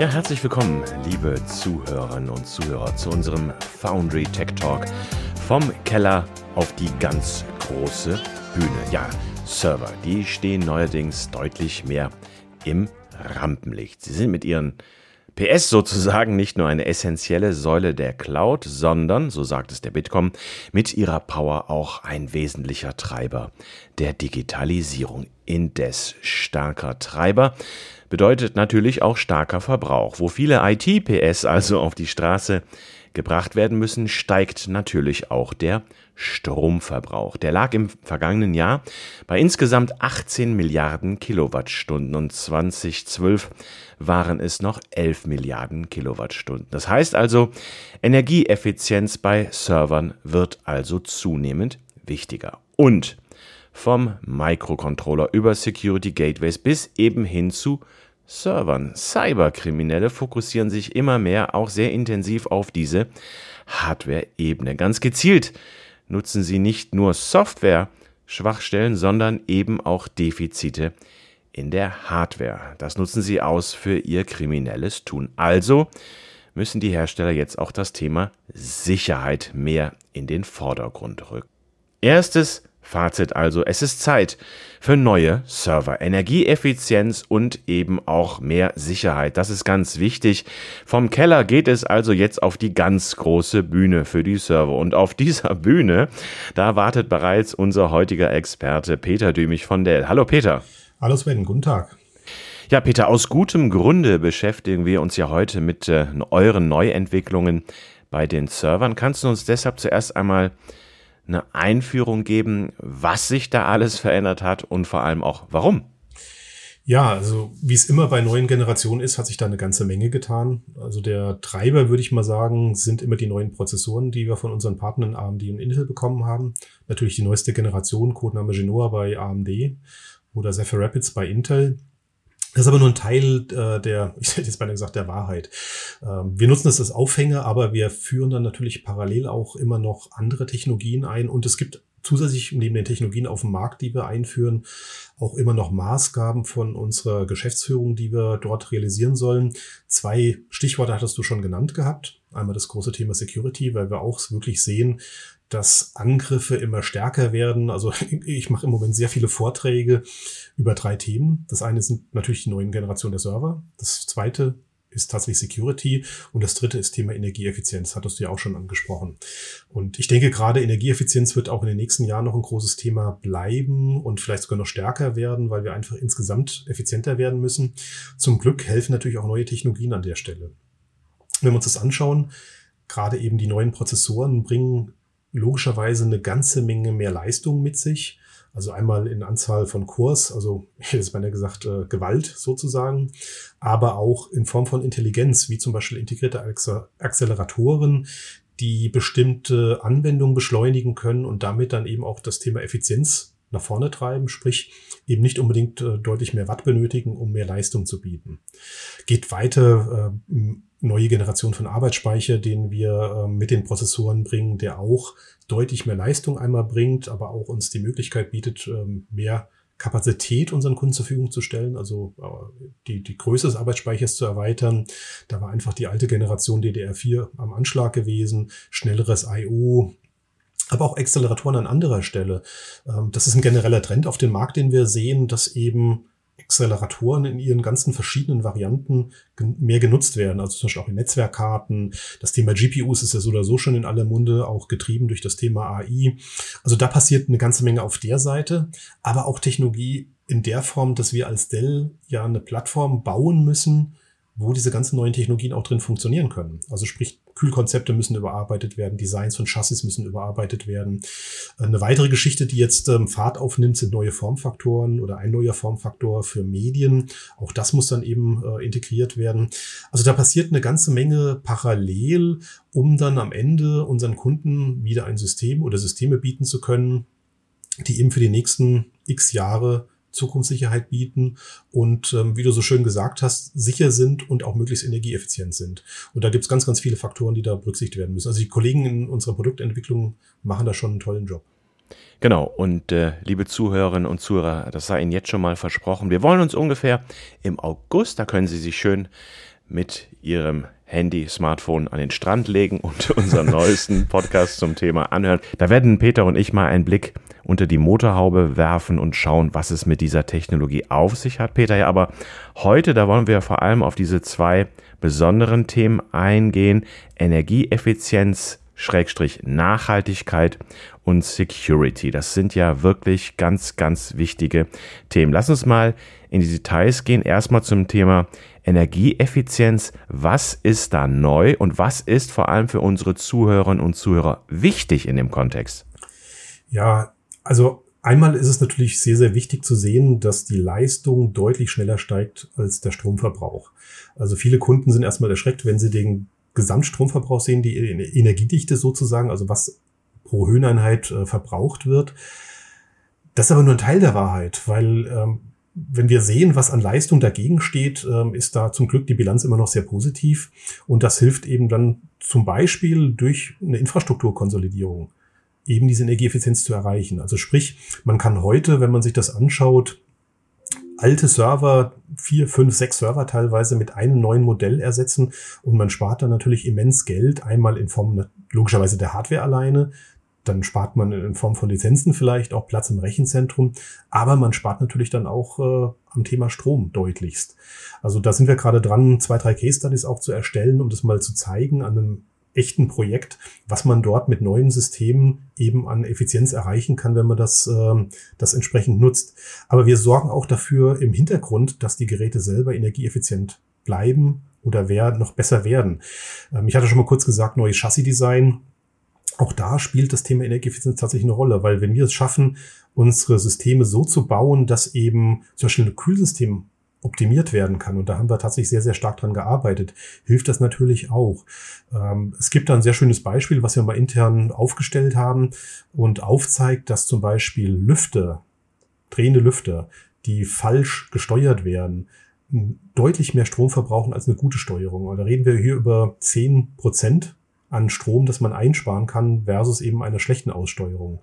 Ja, herzlich willkommen, liebe Zuhörerinnen und Zuhörer, zu unserem Foundry Tech Talk vom Keller auf die ganz große Bühne. Ja, Server, die stehen neuerdings deutlich mehr im Rampenlicht. Sie sind mit ihren PS sozusagen nicht nur eine essentielle Säule der Cloud, sondern, so sagt es der Bitkom, mit ihrer Power auch ein wesentlicher Treiber der Digitalisierung. Indes starker Treiber bedeutet natürlich auch starker Verbrauch. Wo viele IT-PS also auf die Straße gebracht werden müssen, steigt natürlich auch der Stromverbrauch. Der lag im vergangenen Jahr bei insgesamt 18 Milliarden Kilowattstunden und 2012 waren es noch 11 Milliarden Kilowattstunden. Das heißt also, Energieeffizienz bei Servern wird also zunehmend wichtiger. Und vom Microcontroller über Security Gateways bis eben hin zu Servern. Cyberkriminelle fokussieren sich immer mehr auch sehr intensiv auf diese Hardware-Ebene. Ganz gezielt nutzen sie nicht nur Software-Schwachstellen, sondern eben auch Defizite in der Hardware. Das nutzen sie aus für ihr kriminelles Tun. Also müssen die Hersteller jetzt auch das Thema Sicherheit mehr in den Vordergrund rücken. Erstes Fazit also, es ist Zeit für neue Server, Energieeffizienz und eben auch mehr Sicherheit. Das ist ganz wichtig. Vom Keller geht es also jetzt auf die ganz große Bühne für die Server. Und auf dieser Bühne, da wartet bereits unser heutiger Experte Peter Dümich von Dell. Hallo Peter. Hallo Sven, guten Tag. Ja, Peter, aus gutem Grunde beschäftigen wir uns ja heute mit äh, euren Neuentwicklungen bei den Servern. Kannst du uns deshalb zuerst einmal eine Einführung geben, was sich da alles verändert hat und vor allem auch warum? Ja, also wie es immer bei neuen Generationen ist, hat sich da eine ganze Menge getan. Also der Treiber, würde ich mal sagen, sind immer die neuen Prozessoren, die wir von unseren Partnern AMD und Intel bekommen haben. Natürlich die neueste Generation, Codename Genoa bei AMD oder Zephyr Rapids bei Intel. Das ist aber nur ein Teil äh, der, ich hätte jetzt beinahe gesagt, der Wahrheit. Ähm, wir nutzen das als Aufhänger, aber wir führen dann natürlich parallel auch immer noch andere Technologien ein und es gibt zusätzlich neben den Technologien auf dem Markt, die wir einführen, auch immer noch Maßgaben von unserer Geschäftsführung, die wir dort realisieren sollen. Zwei Stichworte hattest du schon genannt gehabt. Einmal das große Thema Security, weil wir auch wirklich sehen, dass Angriffe immer stärker werden. Also ich mache im Moment sehr viele Vorträge über drei Themen. Das eine sind natürlich die neuen Generationen der Server. Das zweite ist tatsächlich Security und das dritte ist Thema Energieeffizienz, hattest du ja auch schon angesprochen. Und ich denke gerade Energieeffizienz wird auch in den nächsten Jahren noch ein großes Thema bleiben und vielleicht sogar noch stärker werden, weil wir einfach insgesamt effizienter werden müssen. Zum Glück helfen natürlich auch neue Technologien an der Stelle. Wenn wir uns das anschauen, gerade eben die neuen Prozessoren bringen logischerweise eine ganze Menge mehr Leistung mit sich. Also einmal in Anzahl von Kurs, also jetzt meine gesagt äh, Gewalt sozusagen, aber auch in Form von Intelligenz, wie zum Beispiel integrierte Acceleratoren, die bestimmte Anwendungen beschleunigen können und damit dann eben auch das Thema Effizienz nach vorne treiben, sprich eben nicht unbedingt äh, deutlich mehr Watt benötigen, um mehr Leistung zu bieten. Geht weiter, äh, neue Generation von Arbeitsspeicher, den wir äh, mit den Prozessoren bringen, der auch deutlich mehr Leistung einmal bringt, aber auch uns die Möglichkeit bietet, ähm, mehr Kapazität unseren Kunden zur Verfügung zu stellen, also äh, die, die Größe des Arbeitsspeichers zu erweitern. Da war einfach die alte Generation DDR4 am Anschlag gewesen, schnelleres I.O., aber auch Acceleratoren an anderer Stelle. Ähm, das ist ein genereller Trend auf dem Markt, den wir sehen, dass eben Acceleratoren in ihren ganzen verschiedenen Varianten mehr genutzt werden. Also zum Beispiel auch in Netzwerkkarten. Das Thema GPUs ist ja so oder so schon in aller Munde, auch getrieben durch das Thema AI. Also da passiert eine ganze Menge auf der Seite, aber auch Technologie in der Form, dass wir als Dell ja eine Plattform bauen müssen, wo diese ganzen neuen Technologien auch drin funktionieren können. Also sprich, Kühlkonzepte müssen überarbeitet werden, Designs von Chassis müssen überarbeitet werden. Eine weitere Geschichte, die jetzt ähm, Fahrt aufnimmt, sind neue Formfaktoren oder ein neuer Formfaktor für Medien. Auch das muss dann eben äh, integriert werden. Also da passiert eine ganze Menge parallel, um dann am Ende unseren Kunden wieder ein System oder Systeme bieten zu können, die eben für die nächsten x Jahre Zukunftssicherheit bieten und, ähm, wie du so schön gesagt hast, sicher sind und auch möglichst energieeffizient sind. Und da gibt es ganz, ganz viele Faktoren, die da berücksichtigt werden müssen. Also die Kollegen in unserer Produktentwicklung machen da schon einen tollen Job. Genau, und äh, liebe Zuhörerinnen und Zuhörer, das sei Ihnen jetzt schon mal versprochen. Wir wollen uns ungefähr im August, da können Sie sich schön mit Ihrem Handy, Smartphone an den Strand legen und unseren neuesten Podcast zum Thema anhören. Da werden Peter und ich mal einen Blick unter die Motorhaube werfen und schauen, was es mit dieser Technologie auf sich hat, Peter. Ja, aber heute, da wollen wir vor allem auf diese zwei besonderen Themen eingehen. Energieeffizienz Schrägstrich Nachhaltigkeit und Security. Das sind ja wirklich ganz, ganz wichtige Themen. Lass uns mal in die Details gehen. Erstmal zum Thema Energieeffizienz. Was ist da neu und was ist vor allem für unsere Zuhörerinnen und Zuhörer wichtig in dem Kontext? Ja, also einmal ist es natürlich sehr, sehr wichtig zu sehen, dass die Leistung deutlich schneller steigt als der Stromverbrauch. Also viele Kunden sind erstmal erschreckt, wenn sie den Gesamtstromverbrauch sehen, die Energiedichte sozusagen, also was pro Höheneinheit äh, verbraucht wird. Das ist aber nur ein Teil der Wahrheit, weil ähm, wenn wir sehen, was an Leistung dagegen steht, ähm, ist da zum Glück die Bilanz immer noch sehr positiv. Und das hilft eben dann zum Beispiel durch eine Infrastrukturkonsolidierung eben diese Energieeffizienz zu erreichen. Also sprich, man kann heute, wenn man sich das anschaut, alte Server, vier, fünf, sechs Server teilweise mit einem neuen Modell ersetzen und man spart dann natürlich immens Geld, einmal in Form logischerweise der Hardware alleine, dann spart man in Form von Lizenzen vielleicht auch Platz im Rechenzentrum, aber man spart natürlich dann auch äh, am Thema Strom deutlichst. Also da sind wir gerade dran, zwei, drei Case Studies auch zu erstellen, um das mal zu zeigen an einem echten Projekt, was man dort mit neuen Systemen eben an Effizienz erreichen kann, wenn man das, äh, das entsprechend nutzt. Aber wir sorgen auch dafür im Hintergrund, dass die Geräte selber energieeffizient bleiben oder werden, noch besser werden. Ähm, ich hatte schon mal kurz gesagt, neues Chassis-Design. Auch da spielt das Thema Energieeffizienz tatsächlich eine Rolle, weil wenn wir es schaffen, unsere Systeme so zu bauen, dass eben zum Beispiel ein Kühlsystem optimiert werden kann. Und da haben wir tatsächlich sehr, sehr stark dran gearbeitet. Hilft das natürlich auch. Ähm, es gibt da ein sehr schönes Beispiel, was wir mal intern aufgestellt haben und aufzeigt, dass zum Beispiel Lüfter, drehende Lüfter, die falsch gesteuert werden, deutlich mehr Strom verbrauchen als eine gute Steuerung. Und da reden wir hier über zehn Prozent an Strom, das man einsparen kann, versus eben einer schlechten Aussteuerung.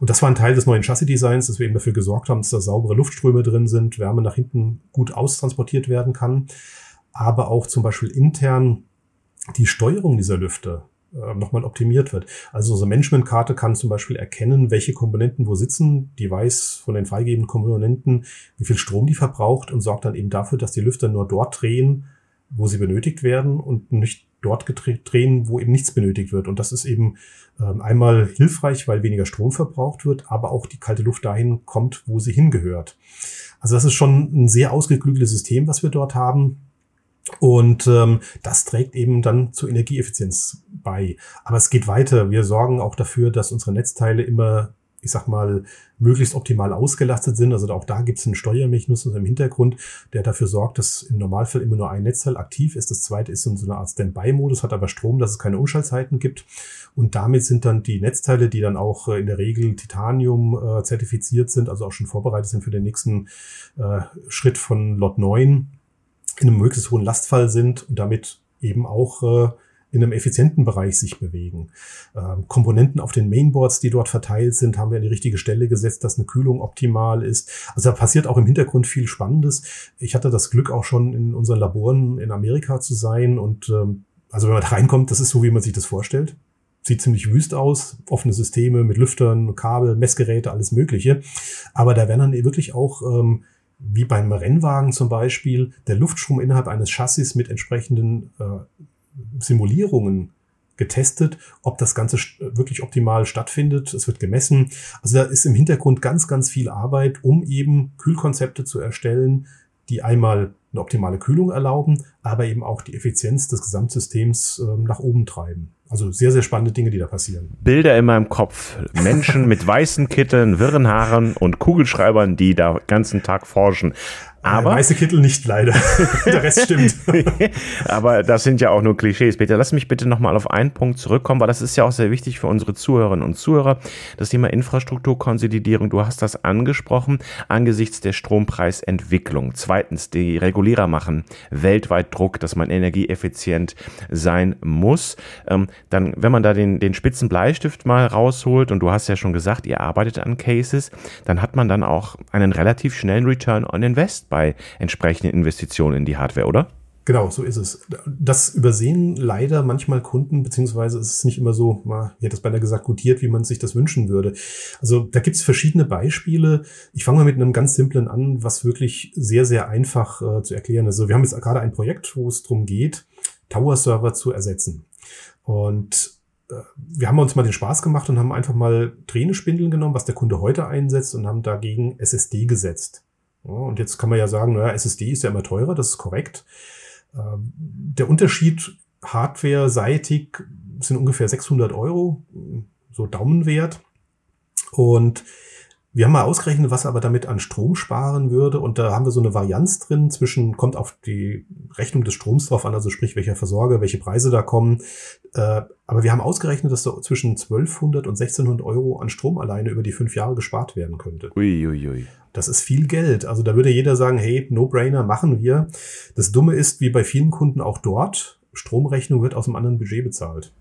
Und das war ein Teil des neuen Chassis-Designs, dass wir eben dafür gesorgt haben, dass da saubere Luftströme drin sind, Wärme nach hinten gut austransportiert werden kann, aber auch zum Beispiel intern die Steuerung dieser Lüfte äh, nochmal optimiert wird. Also unsere Managementkarte kann zum Beispiel erkennen, welche Komponenten wo sitzen. Die weiß von den freigegebenen Komponenten, wie viel Strom die verbraucht und sorgt dann eben dafür, dass die Lüfter nur dort drehen, wo sie benötigt werden und nicht dort drehen, wo eben nichts benötigt wird. Und das ist eben ähm, einmal hilfreich, weil weniger Strom verbraucht wird, aber auch die kalte Luft dahin kommt, wo sie hingehört. Also das ist schon ein sehr ausgeklügeltes System, was wir dort haben. Und ähm, das trägt eben dann zur Energieeffizienz bei. Aber es geht weiter. Wir sorgen auch dafür, dass unsere Netzteile immer ich sag mal, möglichst optimal ausgelastet sind. Also auch da gibt es einen Steuermechanismus im Hintergrund, der dafür sorgt, dass im Normalfall immer nur ein Netzteil aktiv ist. Das zweite ist in so einer Art Standby-Modus, hat aber Strom, dass es keine Umschaltzeiten gibt. Und damit sind dann die Netzteile, die dann auch äh, in der Regel Titanium äh, zertifiziert sind, also auch schon vorbereitet sind für den nächsten äh, Schritt von Lot 9, in einem möglichst hohen Lastfall sind und damit eben auch äh, in einem effizienten Bereich sich bewegen. Ähm, Komponenten auf den Mainboards, die dort verteilt sind, haben wir an die richtige Stelle gesetzt, dass eine Kühlung optimal ist. Also da passiert auch im Hintergrund viel Spannendes. Ich hatte das Glück auch schon in unseren Laboren in Amerika zu sein und ähm, also wenn man da reinkommt, das ist so, wie man sich das vorstellt. Sieht ziemlich wüst aus, offene Systeme mit Lüftern, Kabel, Messgeräte, alles Mögliche. Aber da werden dann wirklich auch ähm, wie beim Rennwagen zum Beispiel, der Luftstrom innerhalb eines Chassis mit entsprechenden äh, Simulierungen getestet, ob das Ganze wirklich optimal stattfindet. Es wird gemessen. Also da ist im Hintergrund ganz, ganz viel Arbeit, um eben Kühlkonzepte zu erstellen, die einmal eine optimale Kühlung erlauben, aber eben auch die Effizienz des Gesamtsystems äh, nach oben treiben. Also sehr, sehr spannende Dinge, die da passieren. Bilder in meinem Kopf. Menschen mit weißen Kitteln, wirren Haaren und Kugelschreibern, die da ganzen Tag forschen. Aber Der weiße Kittel nicht leider. Der Rest stimmt. aber das sind ja auch nur Klischees. Peter, lass mich bitte nochmal auf einen Punkt zurückkommen, weil das ist ja auch sehr wichtig für unsere Zuhörerinnen und Zuhörer. Das Thema Infrastrukturkonsolidierung. Du hast das angesprochen angesichts der Strompreisentwicklung. Zweitens, die Regulierer machen weltweit Druck, dass man energieeffizient sein muss. Ähm, dann, wenn man da den, den spitzen Bleistift mal rausholt und du hast ja schon gesagt, ihr arbeitet an Cases, dann hat man dann auch einen relativ schnellen Return on Invest bei entsprechenden Investitionen in die Hardware, oder? Genau, so ist es. Das übersehen leider manchmal Kunden, beziehungsweise ist es nicht immer so, mal, ich hätte es beinahe gesagt, gutiert, wie man sich das wünschen würde. Also da gibt es verschiedene Beispiele. Ich fange mal mit einem ganz simplen an, was wirklich sehr, sehr einfach äh, zu erklären ist. Also wir haben jetzt gerade ein Projekt, wo es darum geht, Tower-Server zu ersetzen. Und äh, wir haben uns mal den Spaß gemacht und haben einfach mal Tränenspindeln genommen, was der Kunde heute einsetzt und haben dagegen SSD gesetzt. Und jetzt kann man ja sagen, naja, SSD ist ja immer teurer, das ist korrekt. Ähm, der Unterschied hardware-seitig sind ungefähr 600 Euro, so Daumenwert. Und wir haben mal ausgerechnet, was er aber damit an Strom sparen würde. Und da haben wir so eine Varianz drin zwischen, kommt auf die Rechnung des Stroms drauf an, also sprich, welcher Versorger, welche Preise da kommen. Äh, aber wir haben ausgerechnet, dass da zwischen 1200 und 1600 Euro an Strom alleine über die fünf Jahre gespart werden könnte. Uiuiui. Ui, ui. Das ist viel Geld. Also da würde jeder sagen, hey, No-Brainer, machen wir. Das Dumme ist, wie bei vielen Kunden auch dort, Stromrechnung wird aus einem anderen Budget bezahlt.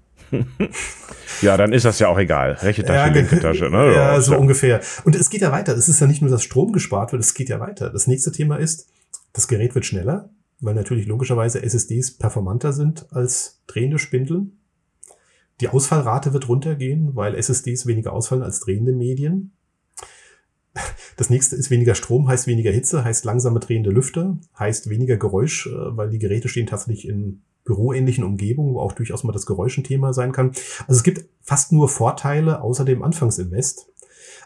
Ja, dann ist das ja auch egal. Rechte Tasche, ja, linke Tasche. Ne? Ja, so ungefähr. Und es geht ja weiter. Es ist ja nicht nur, dass Strom gespart wird, es geht ja weiter. Das nächste Thema ist, das Gerät wird schneller, weil natürlich logischerweise SSDs performanter sind als drehende Spindeln. Die Ausfallrate wird runtergehen, weil SSDs weniger ausfallen als drehende Medien. Das nächste ist weniger Strom, heißt weniger Hitze, heißt langsame drehende Lüfter, heißt weniger Geräusch, äh, weil die Geräte stehen tatsächlich in büroähnlichen Umgebungen, wo auch durchaus mal das Geräusch ein Thema sein kann. Also es gibt fast nur Vorteile außer dem Anfangsinvest.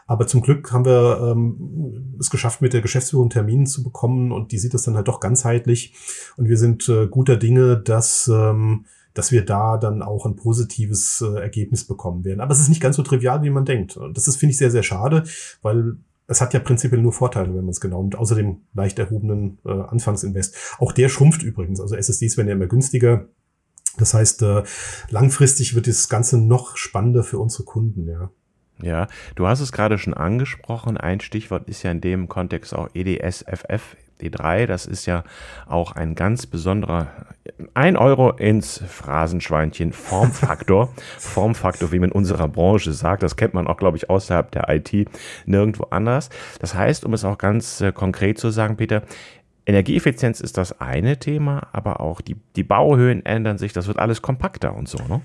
Aber zum Glück haben wir ähm, es geschafft, mit der Geschäftsführung Terminen zu bekommen und die sieht das dann halt doch ganzheitlich. Und wir sind äh, guter Dinge, dass, ähm, dass wir da dann auch ein positives äh, Ergebnis bekommen werden. Aber es ist nicht ganz so trivial, wie man denkt. Und das ist, finde ich, sehr, sehr schade, weil es hat ja prinzipiell nur Vorteile, wenn man es genau und außerdem leicht erhobenen äh, Anfangsinvest. Auch der schrumpft übrigens. Also SSDs werden ja immer günstiger. Das heißt, äh, langfristig wird das Ganze noch spannender für unsere Kunden, ja. Ja, du hast es gerade schon angesprochen. Ein Stichwort ist ja in dem Kontext auch EDSFF, D3, das ist ja auch ein ganz besonderer 1 Euro ins Phrasenschweinchen Formfaktor. Formfaktor, wie man in unserer Branche sagt, das kennt man auch, glaube ich, außerhalb der IT nirgendwo anders. Das heißt, um es auch ganz äh, konkret zu sagen, Peter, Energieeffizienz ist das eine Thema, aber auch die, die Bauhöhen ändern sich, das wird alles kompakter und so, ne?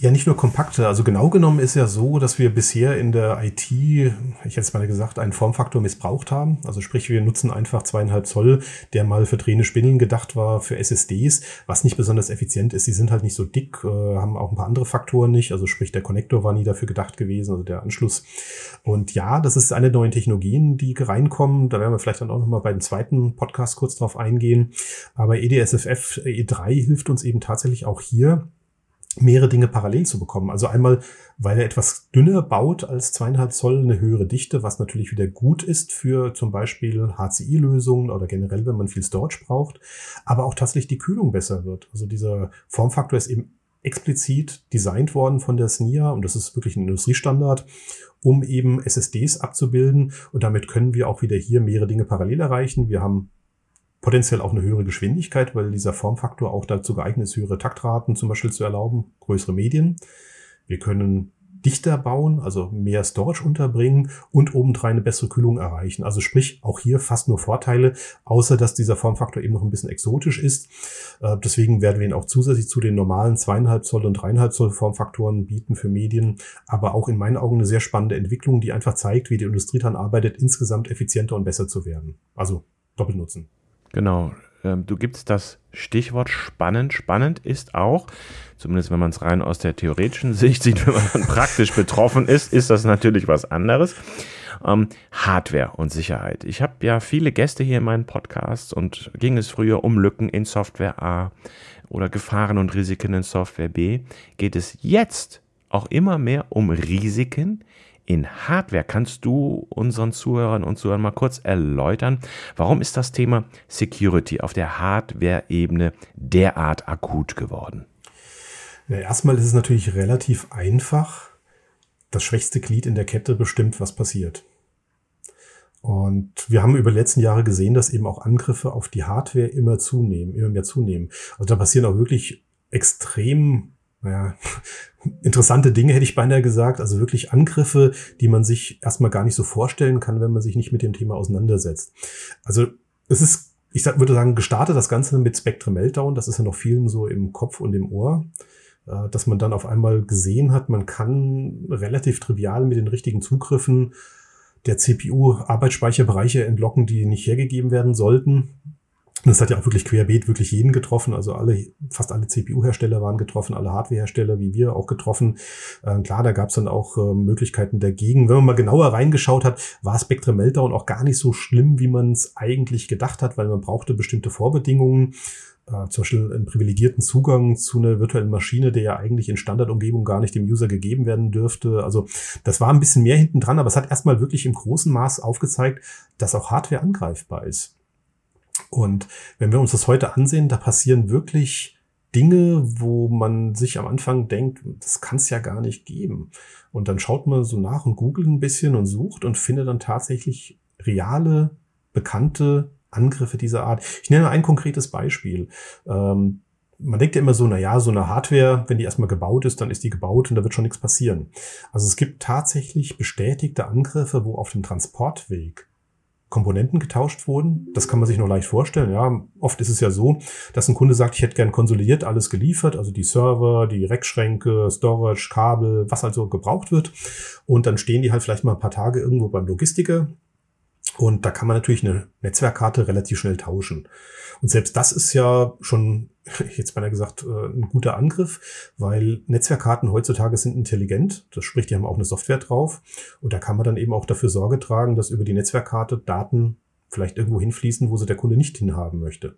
Ja, nicht nur kompakte. Also genau genommen ist ja so, dass wir bisher in der IT, ich hätte es mal gesagt, einen Formfaktor missbraucht haben. Also sprich, wir nutzen einfach zweieinhalb Zoll, der mal für drehende Spindeln gedacht war für SSDs, was nicht besonders effizient ist. Sie sind halt nicht so dick, äh, haben auch ein paar andere Faktoren nicht. Also sprich, der Konnektor war nie dafür gedacht gewesen, also der Anschluss. Und ja, das ist eine neuen Technologien, die reinkommen. Da werden wir vielleicht dann auch nochmal bei dem zweiten Podcast kurz drauf eingehen. Aber EDSFF E3 hilft uns eben tatsächlich auch hier, mehrere Dinge parallel zu bekommen. Also einmal, weil er etwas dünner baut als zweieinhalb Zoll, eine höhere Dichte, was natürlich wieder gut ist für zum Beispiel HCI-Lösungen oder generell, wenn man viel Storage braucht, aber auch tatsächlich die Kühlung besser wird. Also dieser Formfaktor ist eben explizit designt worden von der SNIA und das ist wirklich ein Industriestandard, um eben SSDs abzubilden und damit können wir auch wieder hier mehrere Dinge parallel erreichen. Wir haben potenziell auch eine höhere Geschwindigkeit, weil dieser Formfaktor auch dazu geeignet ist, höhere Taktraten zum Beispiel zu erlauben, größere Medien. Wir können dichter bauen, also mehr Storage unterbringen und obendrein eine bessere Kühlung erreichen. Also sprich, auch hier fast nur Vorteile, außer dass dieser Formfaktor eben noch ein bisschen exotisch ist. Äh, deswegen werden wir ihn auch zusätzlich zu den normalen zweieinhalb Zoll und dreieinhalb Zoll Formfaktoren bieten für Medien. Aber auch in meinen Augen eine sehr spannende Entwicklung, die einfach zeigt, wie die Industrie daran arbeitet, insgesamt effizienter und besser zu werden. Also Doppelnutzen. Genau. Ähm, du gibst das Stichwort spannend. Spannend ist auch, zumindest wenn man es rein aus der theoretischen Sicht sieht, wenn man dann praktisch betroffen ist, ist das natürlich was anderes. Ähm, Hardware und Sicherheit. Ich habe ja viele Gäste hier in meinen Podcasts und ging es früher um Lücken in Software A oder Gefahren und Risiken in Software B, geht es jetzt auch immer mehr um Risiken in Hardware. Kannst du unseren Zuhörern und Zuhörern mal kurz erläutern, warum ist das Thema Security auf der Hardware-Ebene derart akut geworden? Ja, erstmal ist es natürlich relativ einfach. Das schwächste Glied in der Kette bestimmt, was passiert. Und wir haben über die letzten Jahre gesehen, dass eben auch Angriffe auf die Hardware immer zunehmen, immer mehr zunehmen. Also da passieren auch wirklich extrem naja, interessante Dinge hätte ich beinahe gesagt. Also wirklich Angriffe, die man sich erstmal gar nicht so vorstellen kann, wenn man sich nicht mit dem Thema auseinandersetzt. Also es ist ich würde sagen, gestartet das Ganze mit Spectrum Meltdown. Das ist ja noch vielen so im Kopf und im Ohr äh, dass man dann auf einmal gesehen hat, man kann relativ trivial mit den richtigen Zugriffen der CPU Arbeitsspeicherbereiche entlocken, die nicht hergegeben werden sollten. Das hat ja auch wirklich querbeet wirklich jeden getroffen. Also alle, fast alle CPU-Hersteller waren getroffen, alle Hardware-Hersteller wie wir auch getroffen. Äh, klar, da gab es dann auch äh, Möglichkeiten dagegen. Wenn man mal genauer reingeschaut hat, war Spectrum Meltdown auch gar nicht so schlimm, wie man es eigentlich gedacht hat, weil man brauchte bestimmte Vorbedingungen. Äh, zum Beispiel einen privilegierten Zugang zu einer virtuellen Maschine, der ja eigentlich in Standardumgebung gar nicht dem User gegeben werden dürfte. Also das war ein bisschen mehr hinten dran, aber es hat erstmal wirklich im großen Maß aufgezeigt, dass auch Hardware angreifbar ist. Und wenn wir uns das heute ansehen, da passieren wirklich Dinge, wo man sich am Anfang denkt, das kann es ja gar nicht geben. Und dann schaut man so nach und googelt ein bisschen und sucht und findet dann tatsächlich reale, bekannte Angriffe dieser Art. Ich nenne ein konkretes Beispiel. Ähm, man denkt ja immer so, na ja, so eine Hardware, wenn die erstmal gebaut ist, dann ist die gebaut und da wird schon nichts passieren. Also es gibt tatsächlich bestätigte Angriffe, wo auf dem Transportweg Komponenten getauscht wurden. Das kann man sich noch leicht vorstellen. Ja, oft ist es ja so, dass ein Kunde sagt, ich hätte gern konsolidiert alles geliefert, also die Server, die Rackschränke, Storage, Kabel, was also gebraucht wird. Und dann stehen die halt vielleicht mal ein paar Tage irgendwo beim Logistiker und da kann man natürlich eine Netzwerkkarte relativ schnell tauschen. Und selbst das ist ja schon, jetzt beinahe gesagt, äh, ein guter Angriff, weil Netzwerkkarten heutzutage sind intelligent. Das spricht, die haben auch eine Software drauf. Und da kann man dann eben auch dafür Sorge tragen, dass über die Netzwerkkarte Daten vielleicht irgendwo hinfließen, wo sie der Kunde nicht hinhaben möchte.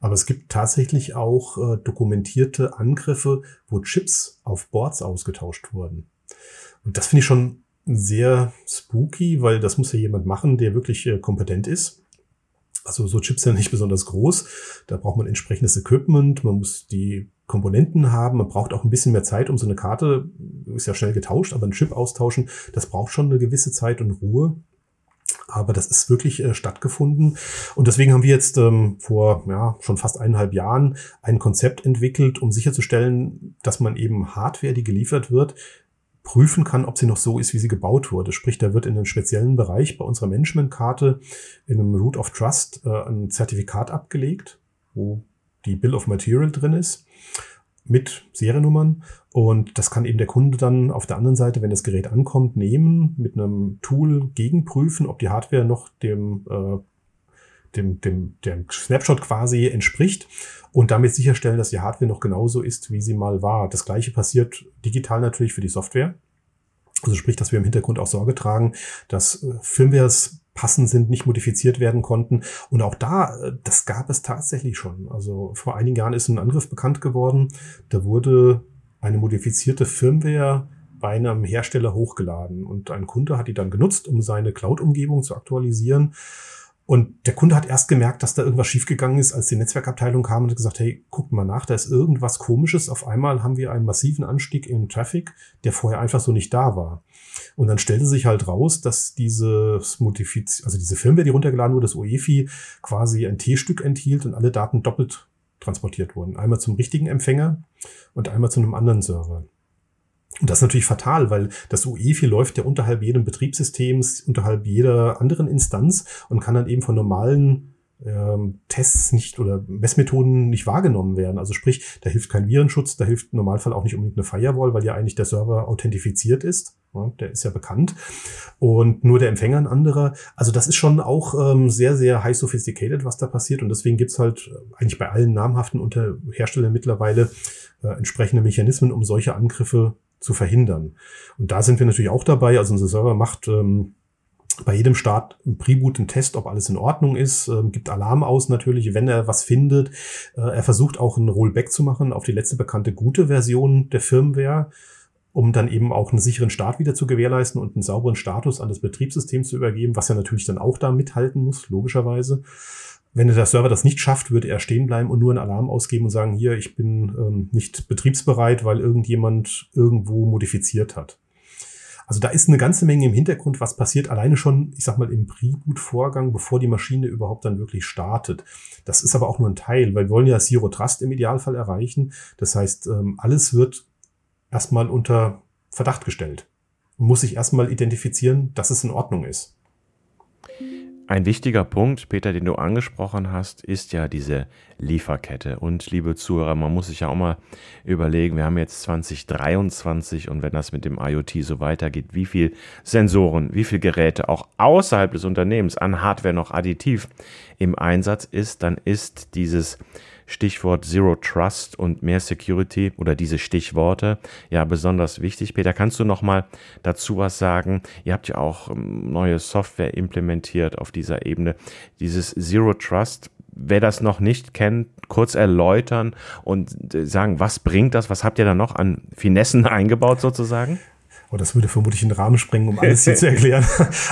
Aber es gibt tatsächlich auch äh, dokumentierte Angriffe, wo Chips auf Boards ausgetauscht wurden. Und das finde ich schon sehr spooky, weil das muss ja jemand machen, der wirklich äh, kompetent ist. Also so Chips sind nicht besonders groß. Da braucht man entsprechendes Equipment. Man muss die Komponenten haben. Man braucht auch ein bisschen mehr Zeit, um so eine Karte, ist ja schnell getauscht, aber ein Chip austauschen, das braucht schon eine gewisse Zeit und Ruhe. Aber das ist wirklich äh, stattgefunden. Und deswegen haben wir jetzt ähm, vor ja, schon fast eineinhalb Jahren ein Konzept entwickelt, um sicherzustellen, dass man eben Hardware, die geliefert wird, prüfen kann, ob sie noch so ist, wie sie gebaut wurde. Sprich, da wird in einem speziellen Bereich bei unserer Managementkarte in einem Root of Trust äh, ein Zertifikat abgelegt, wo die Bill of Material drin ist mit Seriennummern und das kann eben der Kunde dann auf der anderen Seite, wenn das Gerät ankommt, nehmen, mit einem Tool gegenprüfen, ob die Hardware noch dem, äh, dem, dem, dem Snapshot quasi entspricht und damit sicherstellen, dass die Hardware noch genauso ist, wie sie mal war. Das gleiche passiert digital natürlich für die Software. Also sprich, dass wir im Hintergrund auch Sorge tragen, dass äh, Firmwares passend sind, nicht modifiziert werden konnten. Und auch da, äh, das gab es tatsächlich schon. Also vor einigen Jahren ist ein Angriff bekannt geworden. Da wurde eine modifizierte Firmware bei einem Hersteller hochgeladen und ein Kunde hat die dann genutzt, um seine Cloud-Umgebung zu aktualisieren. Und der Kunde hat erst gemerkt, dass da irgendwas schiefgegangen ist, als die Netzwerkabteilung kam und gesagt, hey, guckt mal nach, da ist irgendwas komisches. Auf einmal haben wir einen massiven Anstieg im Traffic, der vorher einfach so nicht da war. Und dann stellte sich halt raus, dass dieses Modifiz also diese Firmware, die runtergeladen wurde, das UEFI, quasi ein T-Stück enthielt und alle Daten doppelt transportiert wurden. Einmal zum richtigen Empfänger und einmal zu einem anderen Server. Und das ist natürlich fatal, weil das UEFI läuft ja unterhalb jedem Betriebssystems, unterhalb jeder anderen Instanz und kann dann eben von normalen ähm, Tests nicht oder Messmethoden nicht wahrgenommen werden. Also sprich, da hilft kein Virenschutz, da hilft im Normalfall auch nicht unbedingt eine Firewall, weil ja eigentlich der Server authentifiziert ist. Ja, der ist ja bekannt. Und nur der Empfänger ein anderer. Also das ist schon auch ähm, sehr, sehr high sophisticated, was da passiert. Und deswegen gibt's halt eigentlich bei allen namhaften Herstellern mittlerweile äh, entsprechende Mechanismen, um solche Angriffe zu verhindern. Und da sind wir natürlich auch dabei. Also unser Server macht ähm, bei jedem Start im Preboot einen Test, ob alles in Ordnung ist, ähm, gibt Alarm aus natürlich, wenn er was findet. Äh, er versucht auch ein Rollback zu machen auf die letzte bekannte gute Version der Firmware, um dann eben auch einen sicheren Start wieder zu gewährleisten und einen sauberen Status an das Betriebssystem zu übergeben, was er natürlich dann auch da mithalten muss, logischerweise. Wenn der Server das nicht schafft, würde er stehen bleiben und nur einen Alarm ausgeben und sagen, hier, ich bin ähm, nicht betriebsbereit, weil irgendjemand irgendwo modifiziert hat. Also da ist eine ganze Menge im Hintergrund, was passiert alleine schon, ich sag mal, im Preboot-Vorgang, bevor die Maschine überhaupt dann wirklich startet. Das ist aber auch nur ein Teil, weil wir wollen ja Zero Trust im Idealfall erreichen. Das heißt, ähm, alles wird erstmal unter Verdacht gestellt und muss sich erstmal identifizieren, dass es in Ordnung ist. Ein wichtiger Punkt, Peter, den du angesprochen hast, ist ja diese Lieferkette. Und liebe Zuhörer, man muss sich ja auch mal überlegen, wir haben jetzt 2023 und wenn das mit dem IoT so weitergeht, wie viel Sensoren, wie viel Geräte auch außerhalb des Unternehmens an Hardware noch additiv im Einsatz ist, dann ist dieses Stichwort Zero Trust und mehr Security oder diese Stichworte ja besonders wichtig. Peter, kannst du noch mal dazu was sagen? Ihr habt ja auch ähm, neue Software implementiert auf dieser Ebene. Dieses Zero Trust, wer das noch nicht kennt, kurz erläutern und äh, sagen, was bringt das? Was habt ihr da noch an Finessen eingebaut sozusagen? Oh, das würde vermutlich einen Rahmen sprengen, um alles hier zu erklären.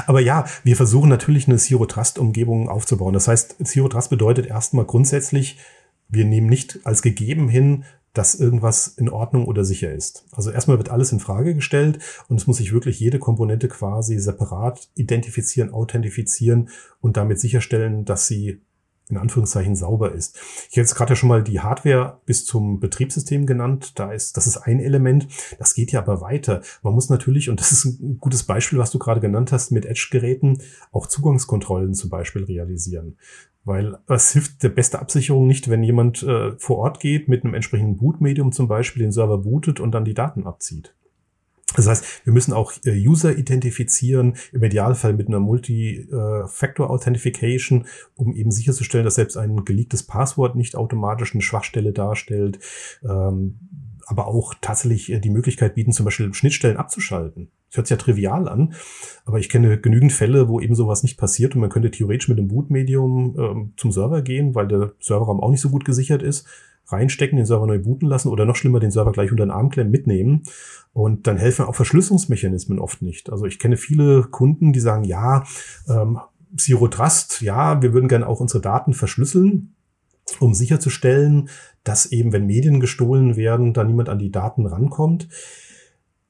Aber ja, wir versuchen natürlich eine Zero Trust Umgebung aufzubauen. Das heißt, Zero Trust bedeutet erstmal grundsätzlich, wir nehmen nicht als gegeben hin, dass irgendwas in Ordnung oder sicher ist. Also erstmal wird alles in Frage gestellt und es muss sich wirklich jede Komponente quasi separat identifizieren, authentifizieren und damit sicherstellen, dass sie in Anführungszeichen sauber ist. Ich habe jetzt gerade ja schon mal die Hardware bis zum Betriebssystem genannt. Da ist, das ist ein Element. Das geht ja aber weiter. Man muss natürlich, und das ist ein gutes Beispiel, was du gerade genannt hast, mit Edge-Geräten auch Zugangskontrollen zum Beispiel realisieren. Weil es hilft der beste Absicherung nicht, wenn jemand äh, vor Ort geht, mit einem entsprechenden Bootmedium zum Beispiel den Server bootet und dann die Daten abzieht. Das heißt, wir müssen auch äh, User identifizieren, im Idealfall mit einer Multi-Factor-Authentification, um eben sicherzustellen, dass selbst ein geleaktes Passwort nicht automatisch eine Schwachstelle darstellt. Ähm, aber auch tatsächlich äh, die Möglichkeit bieten, zum Beispiel Schnittstellen abzuschalten. Das hört sich ja trivial an, aber ich kenne genügend Fälle, wo eben sowas nicht passiert und man könnte theoretisch mit dem Bootmedium ähm, zum Server gehen, weil der Serverraum auch nicht so gut gesichert ist, reinstecken, den Server neu booten lassen oder noch schlimmer, den Server gleich unter den Arm klemmen, mitnehmen. Und dann helfen auch Verschlüsselungsmechanismen oft nicht. Also ich kenne viele Kunden, die sagen, ja, ähm, Zero Trust, ja, wir würden gerne auch unsere Daten verschlüsseln um sicherzustellen, dass eben, wenn Medien gestohlen werden, da niemand an die Daten rankommt.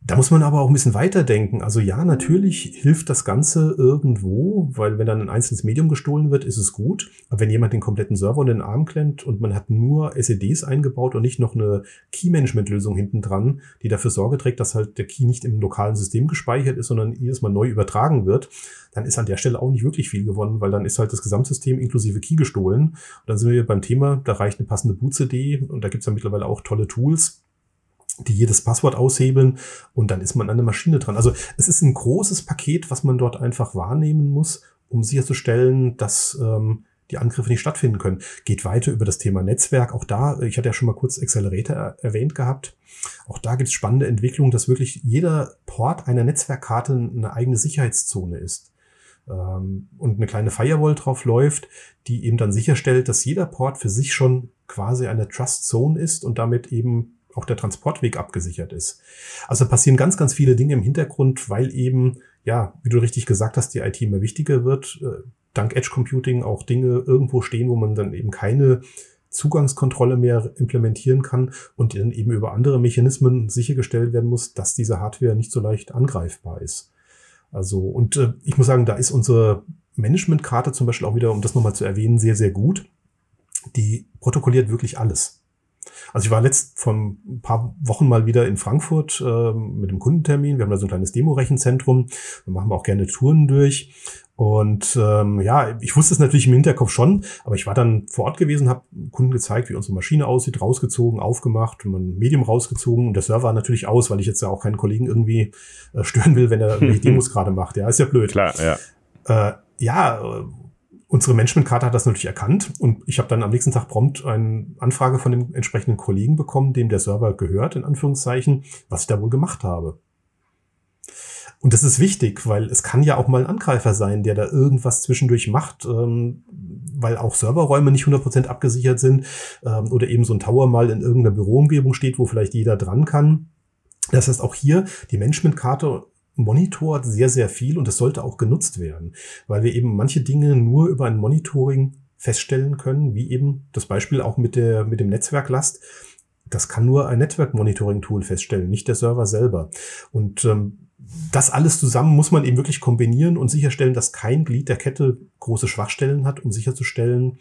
Da muss man aber auch ein bisschen weiterdenken. Also ja, natürlich hilft das Ganze irgendwo, weil wenn dann ein einzelnes Medium gestohlen wird, ist es gut. Aber wenn jemand den kompletten Server in den Arm klemmt und man hat nur SEDs eingebaut und nicht noch eine Key-Management-Lösung hinten dran, die dafür Sorge trägt, dass halt der Key nicht im lokalen System gespeichert ist, sondern jedes Mal neu übertragen wird, dann ist an der Stelle auch nicht wirklich viel gewonnen, weil dann ist halt das Gesamtsystem inklusive Key gestohlen. Und dann sind wir beim Thema, da reicht eine passende Boot-CD und da gibt's ja mittlerweile auch tolle Tools die jedes Passwort aushebeln und dann ist man an der Maschine dran. Also es ist ein großes Paket, was man dort einfach wahrnehmen muss, um sicherzustellen, dass ähm, die Angriffe nicht stattfinden können. Geht weiter über das Thema Netzwerk. Auch da, ich hatte ja schon mal kurz Accelerator erwähnt gehabt. Auch da gibt es spannende Entwicklungen, dass wirklich jeder Port einer Netzwerkkarte eine eigene Sicherheitszone ist ähm, und eine kleine Firewall drauf läuft, die eben dann sicherstellt, dass jeder Port für sich schon quasi eine Trust Zone ist und damit eben auch der Transportweg abgesichert ist. Also passieren ganz, ganz viele Dinge im Hintergrund, weil eben, ja, wie du richtig gesagt hast, die IT immer wichtiger wird. Äh, dank Edge Computing auch Dinge irgendwo stehen, wo man dann eben keine Zugangskontrolle mehr implementieren kann und dann eben über andere Mechanismen sichergestellt werden muss, dass diese Hardware nicht so leicht angreifbar ist. Also, und äh, ich muss sagen, da ist unsere Managementkarte zum Beispiel auch wieder, um das nochmal zu erwähnen, sehr, sehr gut. Die protokolliert wirklich alles. Also ich war letzt vor ein paar Wochen mal wieder in Frankfurt äh, mit dem Kundentermin. Wir haben da so ein kleines Demo-Rechenzentrum. Da machen wir auch gerne Touren durch. Und ähm, ja, ich wusste es natürlich im Hinterkopf schon, aber ich war dann vor Ort gewesen, habe Kunden gezeigt, wie unsere Maschine aussieht, rausgezogen, aufgemacht, mein Medium rausgezogen und der Server war natürlich aus, weil ich jetzt ja auch keinen Kollegen irgendwie äh, stören will, wenn er irgendwelche Demos gerade macht. Ja, ist ja blöd. Klar, ja. Äh, ja, Unsere Managementkarte hat das natürlich erkannt und ich habe dann am nächsten Tag prompt eine Anfrage von dem entsprechenden Kollegen bekommen, dem der Server gehört, in Anführungszeichen, was ich da wohl gemacht habe. Und das ist wichtig, weil es kann ja auch mal ein Angreifer sein, der da irgendwas zwischendurch macht, ähm, weil auch Serverräume nicht 100% abgesichert sind ähm, oder eben so ein Tower mal in irgendeiner Büroumgebung steht, wo vielleicht jeder dran kann. Das heißt, auch hier die Managementkarte monitort sehr, sehr viel und es sollte auch genutzt werden, weil wir eben manche Dinge nur über ein Monitoring feststellen können, wie eben das Beispiel auch mit der, mit dem Netzwerklast. Das kann nur ein Netzwerk-Monitoring-Tool feststellen, nicht der Server selber. Und ähm, das alles zusammen muss man eben wirklich kombinieren und sicherstellen, dass kein Glied der Kette große Schwachstellen hat, um sicherzustellen,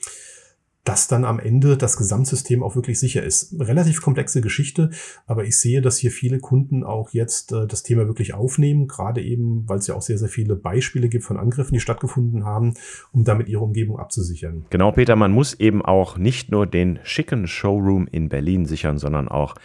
dass dann am Ende das Gesamtsystem auch wirklich sicher ist. Relativ komplexe Geschichte, aber ich sehe, dass hier viele Kunden auch jetzt äh, das Thema wirklich aufnehmen, gerade eben, weil es ja auch sehr, sehr viele Beispiele gibt von Angriffen, die stattgefunden haben, um damit ihre Umgebung abzusichern. Genau, Peter, man muss eben auch nicht nur den schicken Showroom in Berlin sichern, sondern auch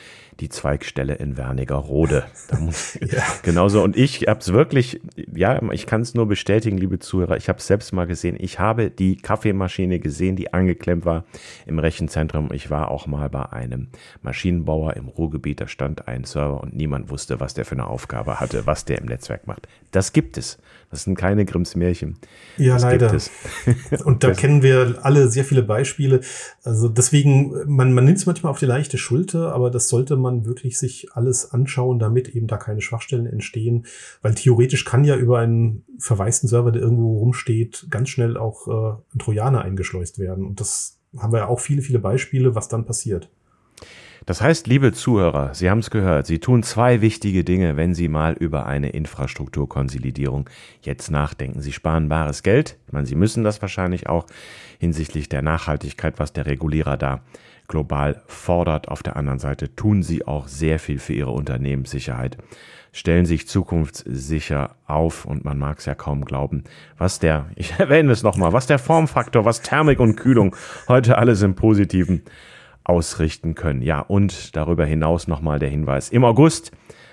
die Zweigstelle in Wernigerode. ja. Genauso. Und ich habe es wirklich, ja, ich kann es nur bestätigen, liebe Zuhörer, ich habe es selbst mal gesehen. Ich habe die Kaffeemaschine gesehen, die angeklemmt war im Rechenzentrum. Ich war auch mal bei einem Maschinenbauer im Ruhrgebiet, da stand ein Server und niemand wusste, was der für eine Aufgabe hatte, was der im Netzwerk macht. Das gibt es. Das sind keine Grimms Märchen. Ja, das leider. Und da kennen wir alle sehr viele Beispiele. Also deswegen, man, man nimmt es manchmal auf die leichte Schulter, aber das sollte man wirklich sich alles anschauen, damit eben da keine Schwachstellen entstehen. Weil theoretisch kann ja über einen verwaisten Server, der irgendwo rumsteht, ganz schnell auch äh, ein Trojaner eingeschleust werden. Und das haben wir ja auch viele, viele Beispiele, was dann passiert. Das heißt, liebe Zuhörer, Sie haben es gehört, Sie tun zwei wichtige Dinge, wenn Sie mal über eine Infrastrukturkonsolidierung jetzt nachdenken. Sie sparen bares Geld, ich meine, Sie müssen das wahrscheinlich auch hinsichtlich der Nachhaltigkeit, was der Regulierer da global fordert. Auf der anderen Seite tun Sie auch sehr viel für Ihre Unternehmenssicherheit, stellen sich zukunftssicher auf und man mag es ja kaum glauben, was der, ich erwähne es nochmal, was der Formfaktor, was Thermik und Kühlung heute alles im Positiven ausrichten können. Ja, und darüber hinaus nochmal der Hinweis, im August,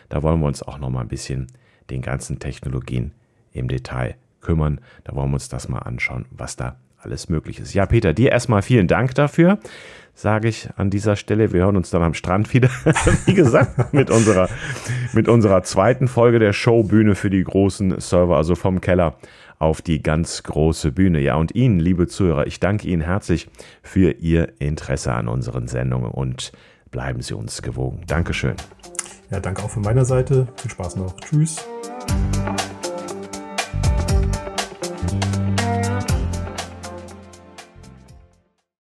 da wollen wir uns auch nochmal ein bisschen den ganzen Technologien im Detail kümmern. Da wollen wir uns das mal anschauen, was da alles möglich ist. Ja, Peter, dir erstmal vielen Dank dafür, sage ich an dieser Stelle. Wir hören uns dann am Strand wieder, wie gesagt, mit unserer, mit unserer zweiten Folge der Showbühne für die großen Server, also vom Keller auf die ganz große Bühne. Ja, und Ihnen, liebe Zuhörer, ich danke Ihnen herzlich für Ihr Interesse an unseren Sendungen und bleiben Sie uns gewogen. Dankeschön. Ja, danke auch von meiner Seite. Viel Spaß noch. Tschüss.